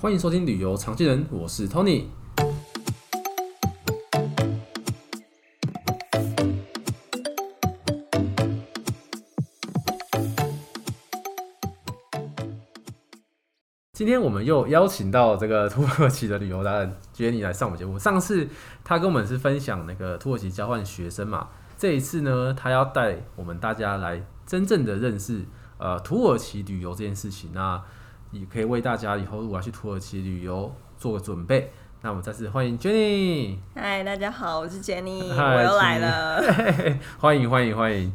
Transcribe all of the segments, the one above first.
欢迎收听旅游常见人，我是 Tony。今天我们又邀请到这个土耳其的旅游达人 Jenny 来上我们节目。上次他跟我们是分享那个土耳其交换学生嘛，这一次呢，他要带我们大家来真正的认识呃土耳其旅游这件事情。那也可以为大家以后如果要去土耳其旅游做个准备。那我们再次欢迎 Jenny。嗨，大家好，我是 Jenny，我又来了。欢迎欢迎欢迎。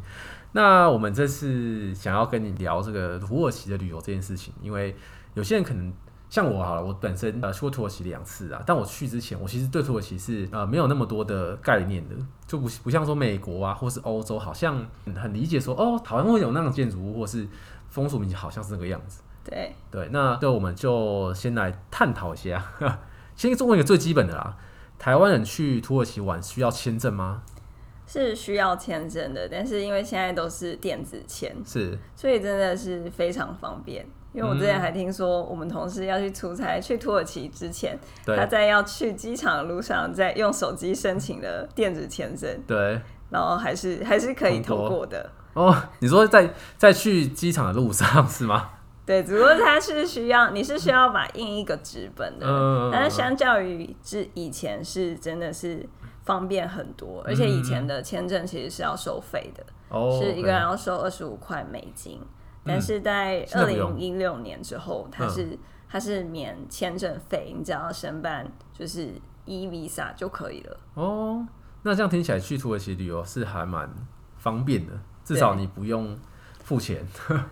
那我们这次想要跟你聊这个土耳其的旅游这件事情，因为有些人可能像我好了，我本身呃去过土耳其两次啊，但我去之前，我其实对土耳其是呃没有那么多的概念的，就不不像说美国啊或是欧洲，好像很理解说哦，好像会有那种建筑物或是风俗民情，好像是那个样子。对对，那对我们就先来探讨一下，先问一个最基本的啦，台湾人去土耳其玩需要签证吗？是需要签证的，但是因为现在都是电子签，是，所以真的是非常方便。因为我之前还听说，我们同事要去出差去土耳其之前，嗯、他在要去机场的路上，在用手机申请了电子签证，对，然后还是还是可以通过的。哦，你说在在去机场的路上 是吗？对，只不过它是需要你是需要把印一个纸本的，嗯、但是相较于之以前是真的是方便很多，而且以前的签证其实是要收费的，嗯、是一个人要收二十五块美金。但是在二零一六年之后，它是、嗯、它是免签证费，你只要申办就是 e visa 就可以了。哦，那这样听起来去土耳其旅游是还蛮方便的，至少你不用。付钱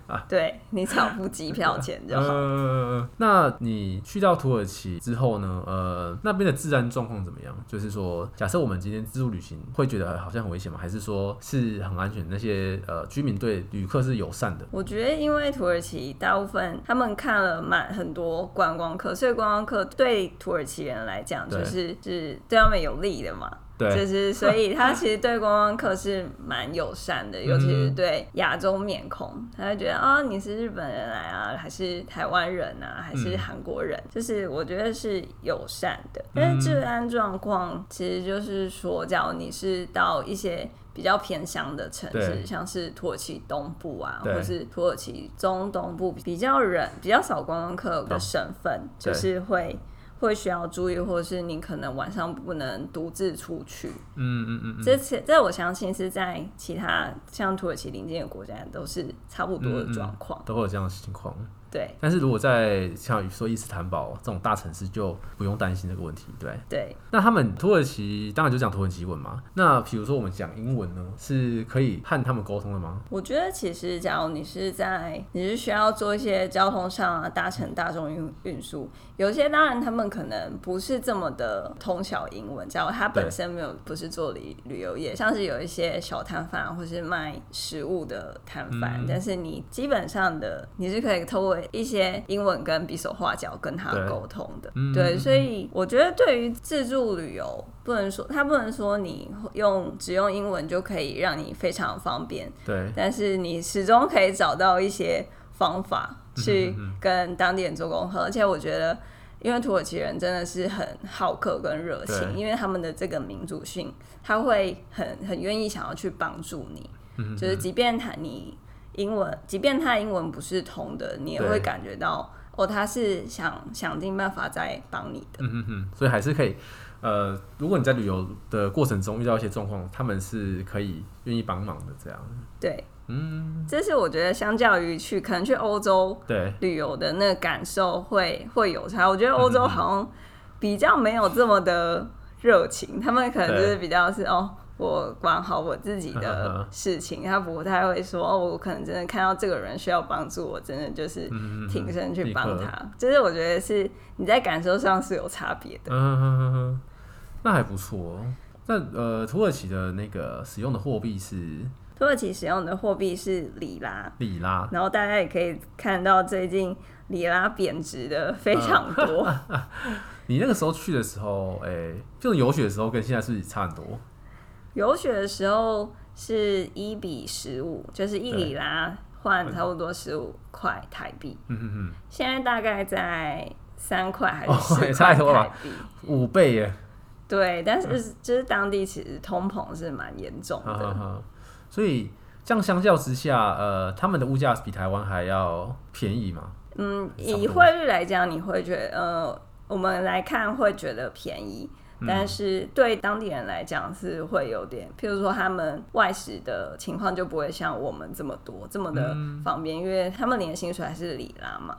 啊？对，你只要付机票钱就好。呃，那你去到土耳其之后呢？呃，那边的治安状况怎么样？就是说，假设我们今天自助旅行，会觉得好像很危险吗？还是说是很安全？那些呃居民对旅客是友善的？我觉得，因为土耳其大部分他们看了蛮很多观光客，所以观光客对土耳其人来讲，就是对是对他们有利的嘛。对就是，所以他其实对观光客是蛮友善的，尤其是对亚洲面孔，他会觉得啊、哦，你是日本人来啊，还是台湾人啊，还是韩国人？嗯、就是我觉得是友善的。但是治安状况，其实就是说，假如你是到一些比较偏乡的城市，像是土耳其东部啊，或是土耳其中东部，比较人比较少观光客的省份，哦、就是会。会需要注意，或者是你可能晚上不能独自出去。嗯嗯嗯，这这这我相信是在其他像土耳其邻近的国家都是差不多的状况，都会有这样的情况。对，但是如果在像说伊斯坦堡这种大城市，就不用担心这个问题。对，对。那他们土耳其当然就讲土耳其文嘛。那比如说我们讲英文呢，是可以和他们沟通的吗？我觉得其实，假如你是在你是需要做一些交通上啊，搭乘大众运运输，有些当然他们可能不是这么的通晓英文。假如他本身没有不是做旅旅游业，像是有一些小摊贩或是卖食物的摊贩，嗯、但是你基本上的你是可以透过一些英文跟比手画脚跟他沟通的，对，对，所以我觉得对于自助旅游，不能说他不能说你用只用英文就可以让你非常方便，对，但是你始终可以找到一些方法去跟当地人做沟通，而且我觉得，因为土耳其人真的是很好客跟热情，因为他们的这个民族性，他会很很愿意想要去帮助你，就是即便他你。英文，即便他英文不是通的，你也会感觉到哦，他是想想尽办法在帮你的。嗯嗯嗯，所以还是可以，呃，如果你在旅游的过程中遇到一些状况，他们是可以愿意帮忙的。这样，对，嗯，这是我觉得相较于去可能去欧洲对旅游的那个感受会会有差。我觉得欧洲好像比较没有这么的热情，他们可能就是比较是哦。我管好我自己的事情，他不太会说哦，我可能真的看到这个人需要帮助，我真的就是挺身去帮他。嗯、就是我觉得是你在感受上是有差别的。嗯哼哼哼，那还不错。那呃，土耳其的那个使用的货币是？土耳其使用的货币是里拉。里拉。然后大家也可以看到，最近里拉贬值的非常多。你那个时候去的时候，哎、欸，就是游学的时候，跟现在是差很多？游学的时候是一比十五，就是一里拉换差不多十五块台币。嗯嗯嗯。现在大概在三块还是四块台币，哦、差多了，五倍耶。对，但是就是当地其实通膨是蛮严重的，嗯嗯嗯、所以这样相较之下，呃，他们的物价比台湾还要便宜吗？嗯，以汇率来讲，你会觉得，呃，我们来看会觉得便宜，嗯、但是对当地人来讲是会有点，譬如说他们外食的情况就不会像我们这么多这么的方便，嗯、因为他们年薪水还是里拉嘛，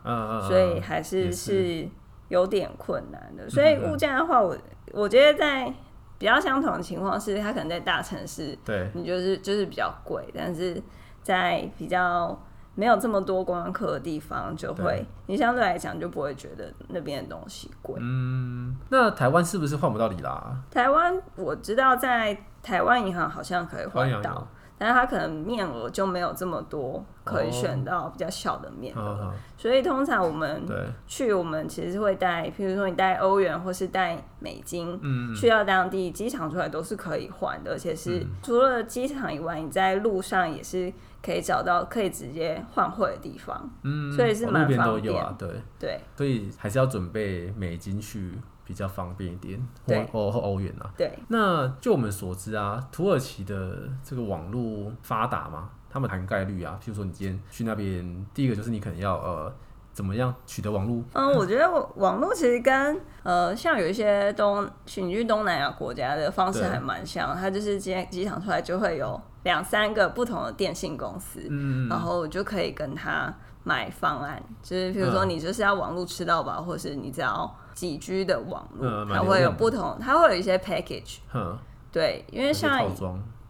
所以还是是有点困难的。所以物价的话，我我觉得在比较相同的情况是，他可能在大城市，对，你就是就是比较贵，但是在比较。没有这么多观光客的地方，就会你相对来讲就不会觉得那边的东西贵。嗯，那台湾是不是换不到里拉？台湾我知道在台湾银行好像可以换到。但是它可能面额就没有这么多，可以选到比较小的面额，哦、所以通常我们去，我们其实会带，譬如说你带欧元或是带美金，嗯、去到当地机场出来都是可以换的，而且是除了机场以外，你在路上也是可以找到可以直接换汇的地方，嗯、所以是蛮方便。啊、对对，所以还是要准备美金去。比较方便一点，对，或欧元啊。对，那就我们所知啊，土耳其的这个网络发达吗？他们涵盖率啊，譬如说你今天去那边，第一个就是你可能要呃怎么样取得网络？嗯，我觉得网络其实跟呃像有一些东，你去东南亚国家的方式还蛮像，对它就是今天机场出来就会有两三个不同的电信公司，嗯，然后就可以跟他买方案，就是譬如说你就是要网络吃到饱，或是你只要。几 G 的网络，嗯、它会有不同，它会有一些 package，嗯、对，因为像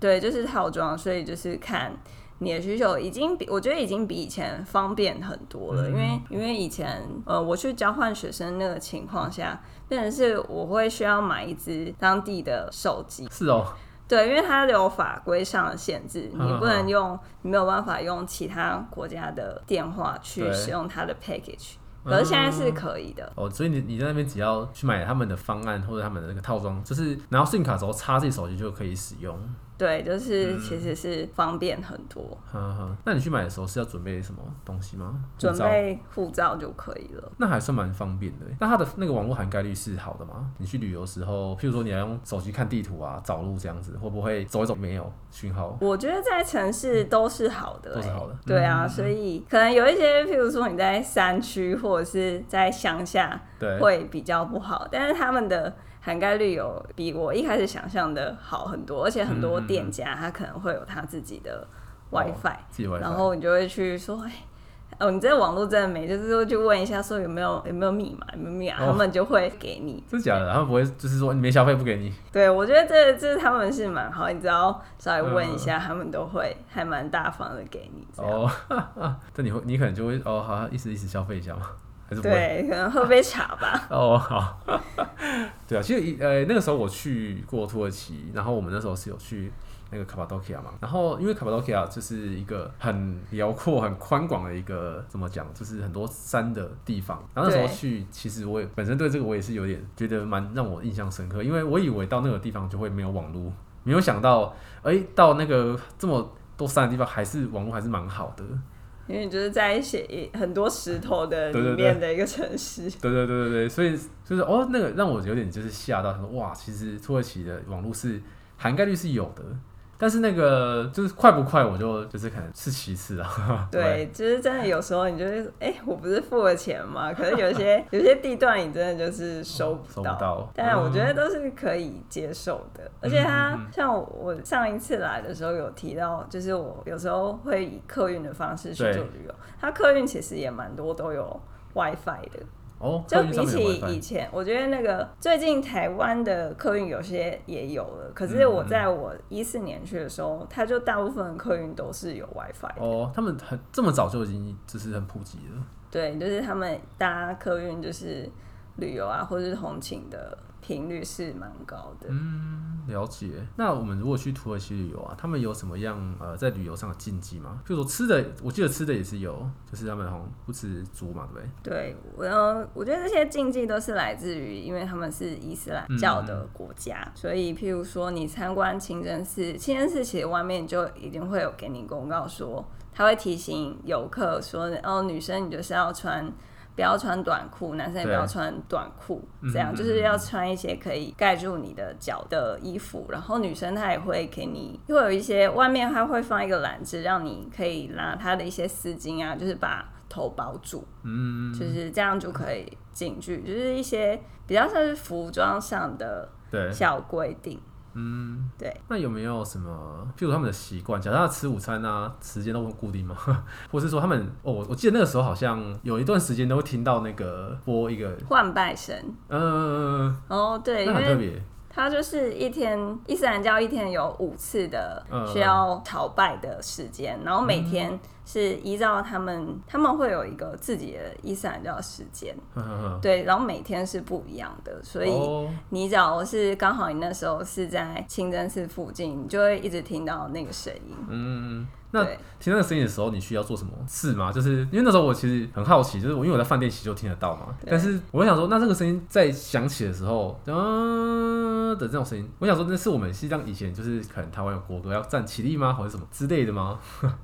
对，就是套装，所以就是看你的需求，已经比我觉得已经比以前方便很多了，嗯、因为因为以前呃我去交换学生那个情况下，变成是我会需要买一支当地的手机，是哦，对，因为它有法规上的限制，你不能用，你没有办法用其他国家的电话去使用它的 package。可是现在是可以的、嗯、哦，所以你你在那边只要去买他们的方案或者他们的那个套装，就是拿到 SIM 卡之后插自己手机就可以使用。对，就是其实是方便很多。嗯嗯，那你去买的时候是要准备什么东西吗？准备护照就可以了。那还算蛮方便的。那它的那个网络涵盖率是好的吗？你去旅游时候，譬如说你要用手机看地图啊、找路这样子，会不会走一走没有讯号？我觉得在城市都是好的、欸，都是好的。对啊，嗯、所以可能有一些，譬如说你在山区或者是在乡下，对，会比较不好。但是他们的。涵盖率有比我一开始想象的好很多，而且很多店家他可能会有他自己的 WiFi，、哦、然后你就会去说，哎，哦，你这个网络真的没，就是说去问一下，说有没有有没有密码，有没有密码，哦、他们就会给你。是假的，他们不会就是说你没消费不给你。对，我觉得这这他们是蛮好，你只要稍微问一下，嗯、他们都会还蛮大方的给你。哦，这你会你可能就会哦，好像意思意思消费一下嘛。对，可能喝杯茶吧。哦，好。对啊，其实呃那个时候我去过土耳其，然后我们那时候是有去那个卡帕多其亚嘛。然后因为卡帕多其亚就是一个很辽阔、很宽广的一个怎么讲，就是很多山的地方。然后那时候去，其实我也本身对这个我也是有点觉得蛮让我印象深刻，因为我以为到那个地方就会没有网络，没有想到哎、欸、到那个这么多山的地方还是网络还是蛮好的。因为你就是在一些很多石头的里面的一个城市，对对对对对，所以就是哦，那个让我有点就是吓到，他说哇，其实土耳其的网络是涵盖率是有的。但是那个就是快不快，我就就是可能是其次啊。对，对就是真的有时候你就是哎、欸，我不是付了钱吗？可是有些 有些地段你真的就是收不到，收不到，但我觉得都是可以接受的。嗯、而且他像我上一次来的时候有提到，就是我有时候会以客运的方式去做旅游，对它客运其实也蛮多都有 WiFi 的。哦，就比起以前，我觉得那个最近台湾的客运有些也有了，可是我在我一四年去的时候，它就大部分客运都是有 WiFi。哦，他们很这么早就已经就是很普及了。对，就是他们搭客运就是旅游啊，或者是通勤的。频率是蛮高的。嗯，了解。那我们如果去土耳其旅游啊，他们有什么样呃在旅游上的禁忌吗？比如说吃的，我记得吃的也是有，就是他们好像不吃猪嘛，对不对？对，我呃，我觉得这些禁忌都是来自于，因为他们是伊斯兰教的国家，嗯、所以譬如说你参观清真寺，清真寺其实外面就一定会有给你公告说，他会提醒游客说，哦，女生你就是要穿。不要穿短裤，男生也不要穿短裤，这样就是要穿一些可以盖住你的脚的衣服。然后女生她也会给你，会有一些外面她会放一个篮子，让你可以拿她的一些丝巾啊，就是把头包住，嗯，就是这样就可以进去，就是一些比较像是服装上的小规定。嗯，对。那有没有什么，譬如他们的习惯，假设他吃午餐啊，时间都会固定吗？或是说他们，哦，我记得那个时候好像有一段时间都会听到那个播一个换拜神。嗯，哦，对，那很特别。他就是一天伊斯兰教一天有五次的需要朝拜的时间，然后每天是依照他们，他们会有一个自己的伊斯兰教时间，对，然后每天是不一样的，所以你只要是刚好你那时候是在清真寺附近，你就会一直听到那个声音。嗯。那听那个声音的时候，你需要做什么事吗？就是因为那时候我其实很好奇，就是我因为我在饭店其实就听得到嘛。但是我想说，那这个声音在响起的时候，嗯、呃、的这种声音，我想说那是我们西藏以前就是可能台湾有国歌要站起立吗，或者什么之类的吗？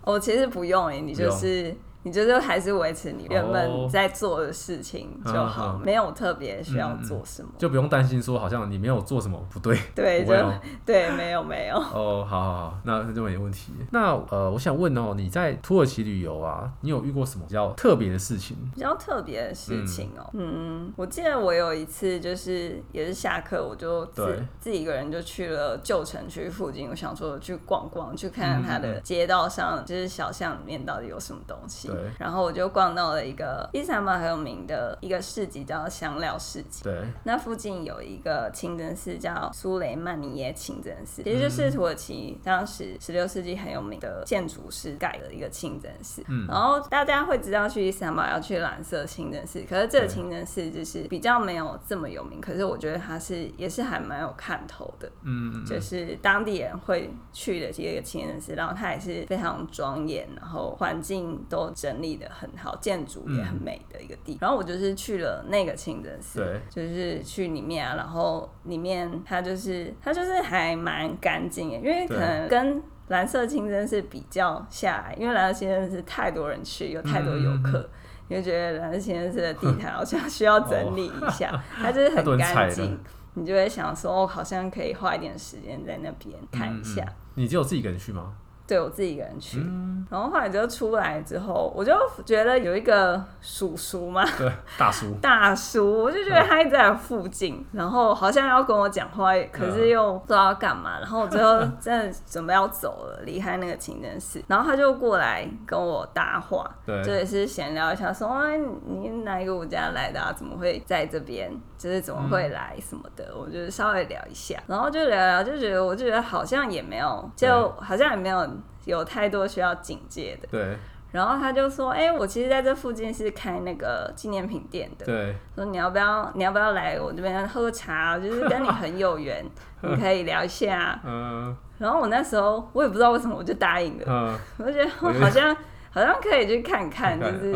我、哦、其实不用诶、欸，你就是。你就是还是维持你原本在做的事情就好，没有特别需要做什么，就不用担心说好像你没有做什么不对。对，就 对，没有没有。哦，好好好，那那就没问题。那呃，我想问哦，你在土耳其旅游啊，你有遇过什么比较特别的事情？比较特别的事情哦，嗯，我记得我有一次就是也是下课，我就自自己一个人就去了旧城区附近，我想说去逛逛，去看看它的街道上就是小巷里面到底有什么东西。对，然后我就逛到了一个伊斯坦堡很有名的一个市集，叫香料市集。对，那附近有一个清真寺叫苏雷曼尼耶清真寺，其实就是土耳其当时十六世纪很有名的建筑师盖的一个清真寺。嗯，然后大家会知道去伊斯坦堡要去蓝色清真寺，可是这个清真寺就是比较没有这么有名，可是我觉得它是也是还蛮有看头的。嗯，就是当地人会去的一个清真寺，然后它也是非常庄严，然后环境都。整理的很好，建筑也很美的一个地然后我就是去了那个清真寺，就是去里面啊，然后里面它就是它就是还蛮干净的，因为可能跟蓝色清真寺比较下来，因为蓝色清真寺太多人去，有太多游客，你就、嗯、觉得蓝色清真寺的地毯好像需要整理一下，哦、它就是很干净，你就会想说，哦，好像可以花一点时间在那边看一下。嗯嗯、你只有自己一个人去吗？对，我自己一个人去，嗯、然后后来就出来之后，我就觉得有一个叔叔嘛，对，大叔，大叔，我就觉得他一直在附近，嗯、然后好像要跟我讲话，可是又不知道要干嘛，然后我最后真的准备要走了，离开那个清真寺，然后他就过来跟我搭话，对，就也是闲聊一下，说，哎，你哪一个国家来的啊？怎么会在这边？就是怎么会来什么的？嗯、我就稍微聊一下，然后就聊聊，就觉得我就觉得好像也没有，就好像也没有。有太多需要警戒的。对。然后他就说：“哎、欸，我其实在这附近是开那个纪念品店的。对。说你要不要，你要不要来我这边喝茶？就是跟你很有缘，你可以聊一下。嗯。然后我那时候我也不知道为什么，我就答应了。嗯。我就觉得好像好像可以去看看，就是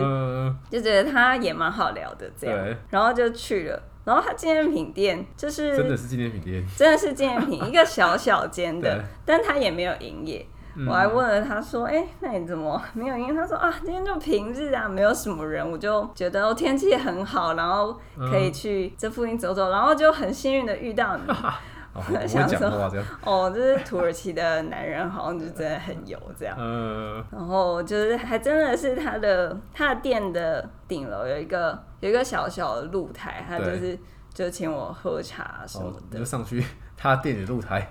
就觉得他也蛮好聊的这样。然后就去了。然后他纪念品店就是真的是纪念品店，真的是纪念品，一个小小间的，但他也没有营业。我还问了他说：“哎、欸，那你怎么 没有？因为他说啊，今天就平日啊，没有什么人。我就觉得天气很好，然后可以去这附近走走，然后就很幸运的遇到你。哦、想说哦，这是土耳其的男人，好像就真的很油这样。嗯、然后就是还真的是他的他的店的顶楼有一个有一个小小的露台，他就是就请我喝茶什么的，哦、就上去他店的露台。”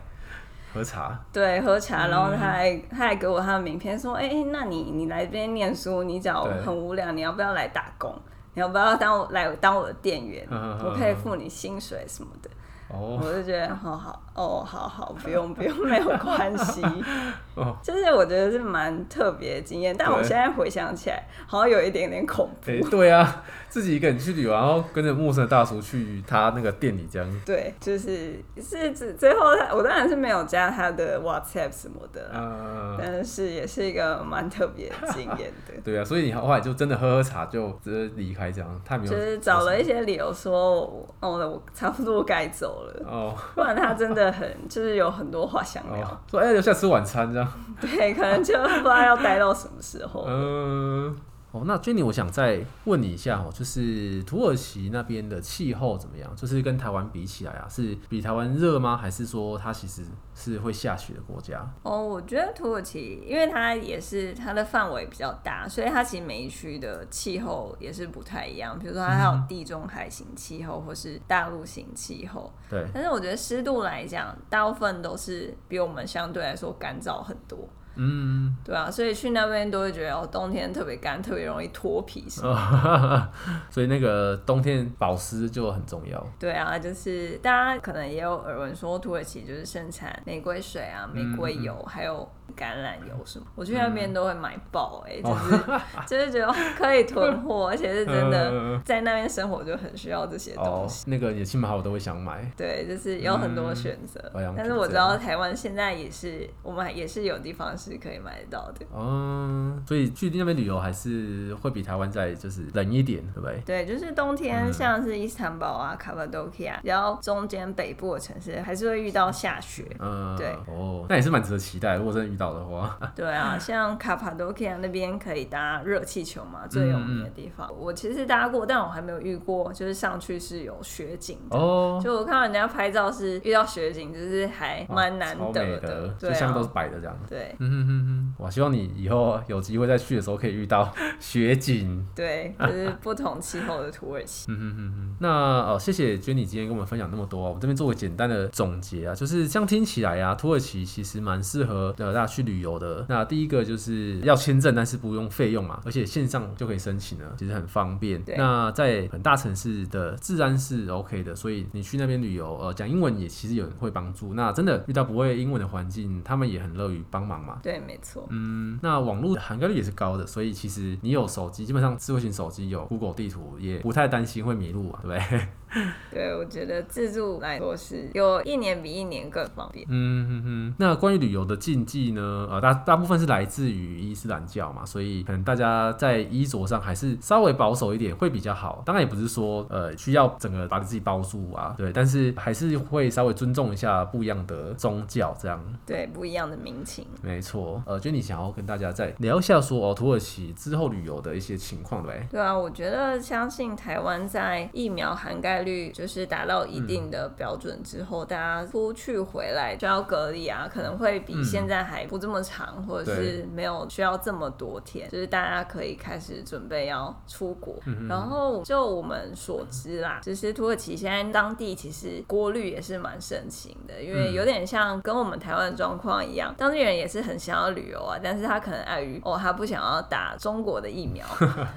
喝茶，对，喝茶，然后他还、嗯、他还给我他的名片，说，哎、欸，那你你来这边念书，你找很无聊，你要不要来打工？你要不要当我来当我的店员？呵呵呵我可以付你薪水什么的。哦，我就觉得好好。哦，好好，不用不用，没有关系。哦，就是我觉得是蛮特别的经验，但我现在回想起来，好像有一点点恐怖。欸、对啊，自己一个人去旅游，然后跟着陌生的大叔去他那个店里这样。对，就是是指最后他，我当然是没有加他的 WhatsApp 什么的，嗯、但是也是一个蛮特别的经验的。对啊，所以你后来就真的喝喝茶就直接离开这样，太没有。就是找了一些理由说，哦，我差不多该走了。哦，不然他真的。很就是有很多话想聊，哦、说哎，留下吃晚餐这样。对，可能就不知道要待到什么时候。嗯，哦，那 Jenny，我想再问你一下哦，就是土耳其那边的气候怎么样？就是跟台湾比起来啊，是比台湾热吗？还是说它其实是会下雪的国家？哦，我觉得土耳其，因为它也是它的范围比较大，所以它其实每一区的气候也是不太一样。比如说，它还有地中海型气候，或是大陆型气候。对。但是我觉得湿度来讲，大部分都是比我们相对来说干燥很多。嗯，对啊，所以去那边都会觉得哦，冬天特别干，特别容易脱皮，什么？所以那个冬天保湿就很重要。对啊，就是大家可能也有耳闻说，土耳其就是盛产玫瑰水啊、玫瑰油，嗯、还有。橄榄油什么，我去那边都会买爆哎、欸，就是、哦、就是觉得可以囤货，而且是真的在那边生活就很需要这些东西。哦、那个也亲朋好友都会想买。对，就是有很多选择。嗯、但是我知道台湾现在也是，我们也是有地方是可以买得到的。嗯，所以去那边旅游还是会比台湾在就是冷一点，对不对？对，就是冬天像是伊斯坦堡啊、卡帕多克啊，然后中间北部的城市还是会遇到下雪。嗯，对。哦，那也是蛮值得期待。如果真的遇到。的话，对啊，像卡帕多其亚那边可以搭热气球嘛，最有名的地方。嗯、我其实搭过，但我还没有遇过，就是上去是有雪景的。哦，就我看到人家拍照是遇到雪景，就是还蛮难得的。的对、啊，就下面都是白的这样。对，嗯哼哼哼，我希望你以后有机会再去的时候可以遇到雪景。对，就是不同气候的土耳其。嗯哼哼哼，那哦，谢谢 Jenny 今天跟我们分享那么多，我这边做个简单的总结啊，就是这样听起来啊，土耳其其实蛮适合的大去旅游的。那第一个就是要签证，但是不用费用嘛，而且线上就可以申请了，其实很方便。那在很大城市的治安是 OK 的，所以你去那边旅游，呃，讲英文也其实有人会帮助。那真的遇到不会英文的环境，他们也很乐于帮忙嘛。对，没错。嗯，那网络涵盖率也是高的，所以其实你有手机，基本上智慧型手机有 Google 地图，也不太担心会迷路啊，对不对？对，我觉得自助来说是有一年比一年更方便。嗯嗯嗯。那关于旅游的禁忌呢？呃，大大部分是来自于伊斯兰教嘛，所以可能大家在衣着上还是稍微保守一点会比较好。当然也不是说呃需要整个把自己包住啊，对，但是还是会稍微尊重一下不一样的宗教这样。对，不一样的民情。没错。呃，就你想要跟大家再聊一下说哦，土耳其之后旅游的一些情况对。对啊，我觉得相信台湾在疫苗涵盖率就是达到一定的标准之后，嗯、大家出去回来就要隔离啊，可能会比现在还不这么长，嗯、或者是没有需要这么多天，就是大家可以开始准备要出国。嗯、然后就我们所知啦，其实土耳其现在当地其实过滤也是蛮盛行的，因为有点像跟我们台湾的状况一样，当地人也是很想要旅游啊，但是他可能碍于哦，他不想要打中国的疫苗，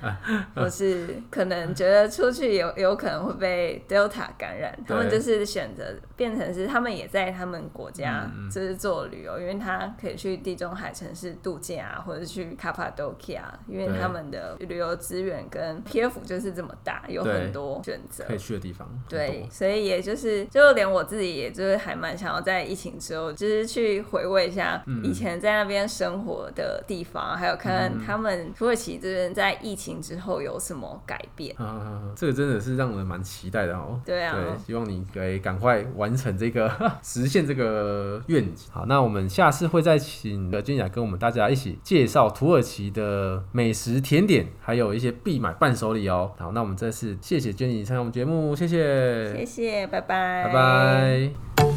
或是可能觉得出去有有可能会被 Delta 感染，他们就是选择变成是他们也在他们国家就是做旅游，嗯、因为他可以去地中海城市度假啊，或者是去卡帕多其亚，因为他们的旅游资源跟 P F 就是这么大，有很多选择。可以去的地方。对，所以也就是就连我自己，也就是还蛮想要在疫情之后，就是去回味一下以前在那边生活的地方，嗯、还有看看他们土耳其这边在疫情之后有什么改变。啊，这个真的是让人蛮期待的哦。对啊，对，希望你可以赶快完成这个 实现这个愿景。好，那我们下次会再请 Jenny 跟我们大家一起介绍土耳其的美食甜点，还有一些必买伴手礼哦。好，那我们这次谢谢 Jenny 参加我们节目，谢谢，谢谢，拜拜，拜拜。